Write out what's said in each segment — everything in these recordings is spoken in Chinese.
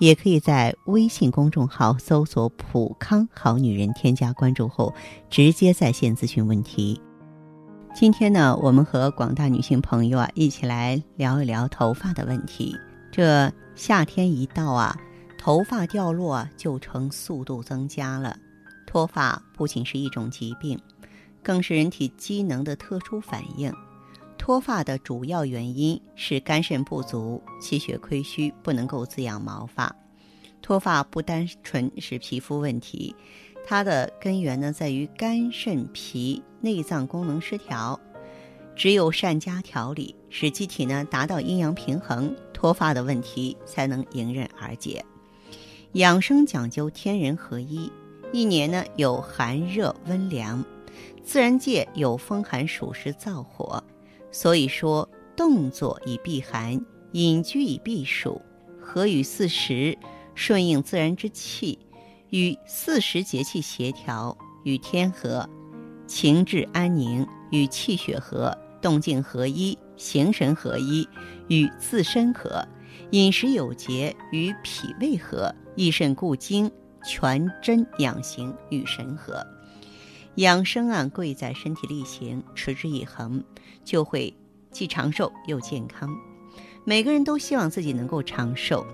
也可以在微信公众号搜索“普康好女人”，添加关注后直接在线咨询问题。今天呢，我们和广大女性朋友啊一起来聊一聊头发的问题。这夏天一到啊，头发掉落就成速度增加了。脱发不仅是一种疾病，更是人体机能的特殊反应。脱发的主要原因是肝肾不足、气血亏虚，不能够滋养毛发。脱发不单纯是皮肤问题，它的根源呢在于肝肾脾内脏功能失调。只有善加调理，使机体呢达到阴阳平衡，脱发的问题才能迎刃而解。养生讲究天人合一，一年呢有寒热温凉，自然界有风寒暑湿燥火。所以说，动作以避寒，隐居以避暑，合与四时，顺应自然之气，与四时节气协调，与天和，情志安宁，与气血和，动静合一，形神合一，与自身和，饮食有节，与脾胃和，益肾固精，全真养形，与神和。养生啊，贵在身体力行，持之以恒，就会既长寿又健康。每个人都希望自己能够长寿，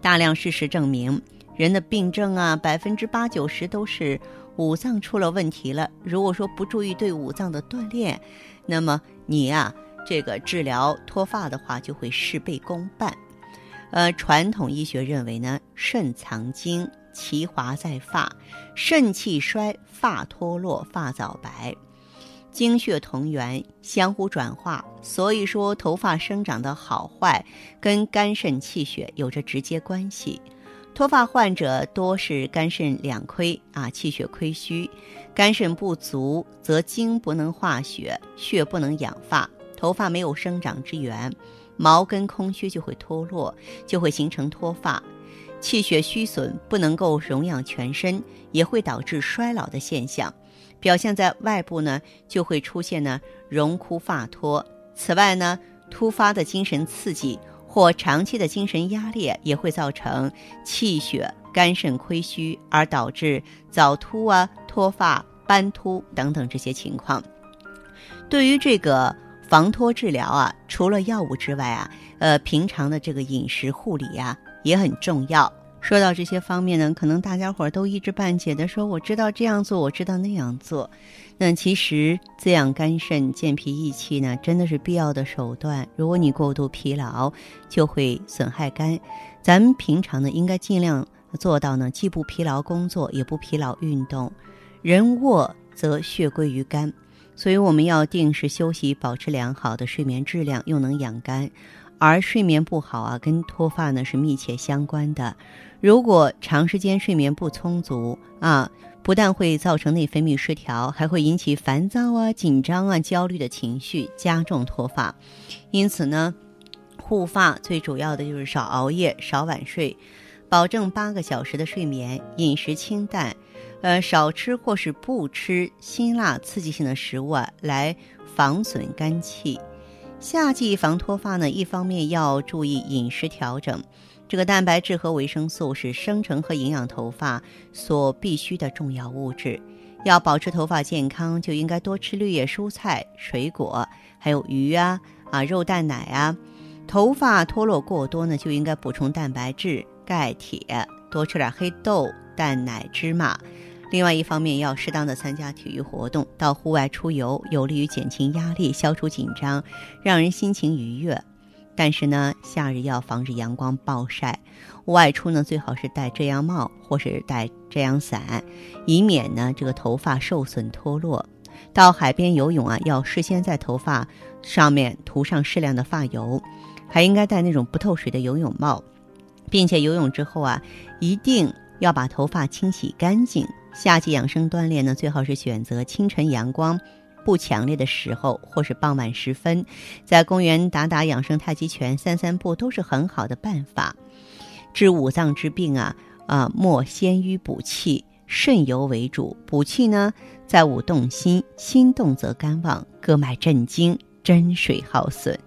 大量事实证明，人的病症啊，百分之八九十都是五脏出了问题了。如果说不注意对五脏的锻炼，那么你呀，这个治疗脱发的话，就会事倍功半。呃，传统医学认为呢，肾藏精。其华在发，肾气衰，发脱落，发早白。精血同源，相互转化，所以说头发生长的好坏跟肝肾气血有着直接关系。脱发患者多是肝肾两亏啊，气血亏虚，肝肾不足则精不能化血，血不能养发，头发没有生长之源，毛根空虚就会脱落，就会形成脱发。气血虚损不能够荣养全身，也会导致衰老的现象。表现在外部呢，就会出现呢荣枯发脱。此外呢，突发的精神刺激或长期的精神压力也会造成气血肝肾亏虚，而导致早秃啊、脱发、斑秃等等这些情况。对于这个防脱治疗啊，除了药物之外啊，呃，平常的这个饮食护理呀。也很重要。说到这些方面呢，可能大家伙儿都一知半解的说：“我知道这样做，我知道那样做。”那其实滋养肝肾、健脾益气呢，真的是必要的手段。如果你过度疲劳，就会损害肝。咱们平常呢，应该尽量做到呢，既不疲劳工作，也不疲劳运动。人卧则血归于肝，所以我们要定时休息，保持良好的睡眠质量，又能养肝。而睡眠不好啊，跟脱发呢是密切相关的。如果长时间睡眠不充足啊，不但会造成内分泌失调，还会引起烦躁啊、紧张啊、焦虑的情绪，加重脱发。因此呢，护发最主要的就是少熬夜、少晚睡，保证八个小时的睡眠，饮食清淡，呃，少吃或是不吃辛辣刺激性的食物啊，来防损肝气。夏季防脱发呢，一方面要注意饮食调整，这个蛋白质和维生素是生成和营养头发所必需的重要物质。要保持头发健康，就应该多吃绿叶蔬菜、水果，还有鱼啊啊肉蛋奶啊。头发脱落过多呢，就应该补充蛋白质、钙、铁，多吃点黑豆、蛋奶、芝麻。另外一方面，要适当的参加体育活动，到户外出游，有利于减轻压力、消除紧张，让人心情愉悦。但是呢，夏日要防止阳光暴晒，外出呢最好是戴遮阳帽或是戴遮阳伞，以免呢这个头发受损脱落。到海边游泳啊，要事先在头发上面涂上适量的发油，还应该戴那种不透水的游泳帽，并且游泳之后啊，一定要把头发清洗干净。夏季养生锻炼呢，最好是选择清晨阳光不强烈的时候，或是傍晚时分，在公园打打养生太极拳、散散步，都是很好的办法。治五脏之病啊啊，莫先于补气，肾尤为主。补气呢，在五动心，心动则肝旺，各脉震惊，真水耗损。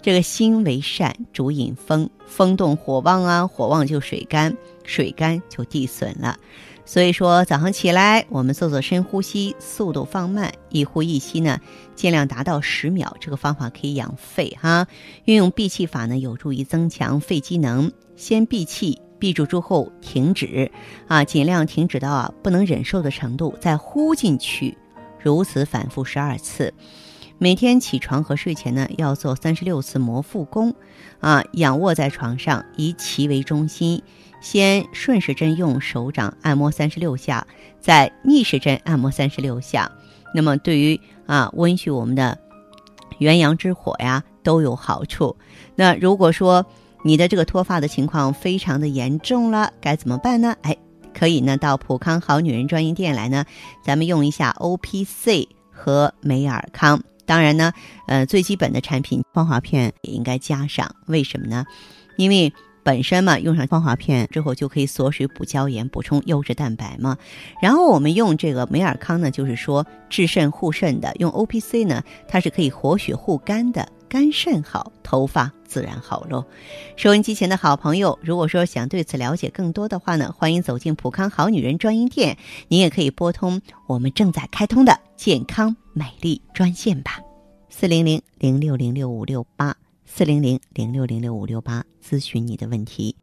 这个心为善，主引风，风动火旺啊，火旺就水干，水干就地损了。所以说，早上起来我们做做深呼吸，速度放慢，一呼一吸呢，尽量达到十秒。这个方法可以养肺哈。运用闭气法呢，有助于增强肺机能。先闭气，闭住之后停止，啊，尽量停止到啊不能忍受的程度，再呼进去，如此反复十二次。每天起床和睡前呢，要做三十六次摩腹功，啊，仰卧在床上，以脐为中心，先顺时针用手掌按摩三十六下，再逆时针按摩三十六下。那么对于啊温煦我们的元阳之火呀，都有好处。那如果说你的这个脱发的情况非常的严重了，该怎么办呢？哎，可以呢到普康好女人专营店来呢，咱们用一下 O P C 和美尔康。当然呢，呃，最基本的产品芳华片也应该加上。为什么呢？因为本身嘛，用上芳华片之后就可以锁水补胶原、补充优质蛋白嘛。然后我们用这个美尔康呢，就是说治肾护肾的；用 O P C 呢，它是可以活血护肝的，肝肾好，头发自然好喽。收音机前的好朋友，如果说想对此了解更多的话呢，欢迎走进普康好女人专营店，您也可以拨通我们正在开通的健康。美丽专线吧，四零零零六零六五六八，四零零零六零六五六八，咨询你的问题。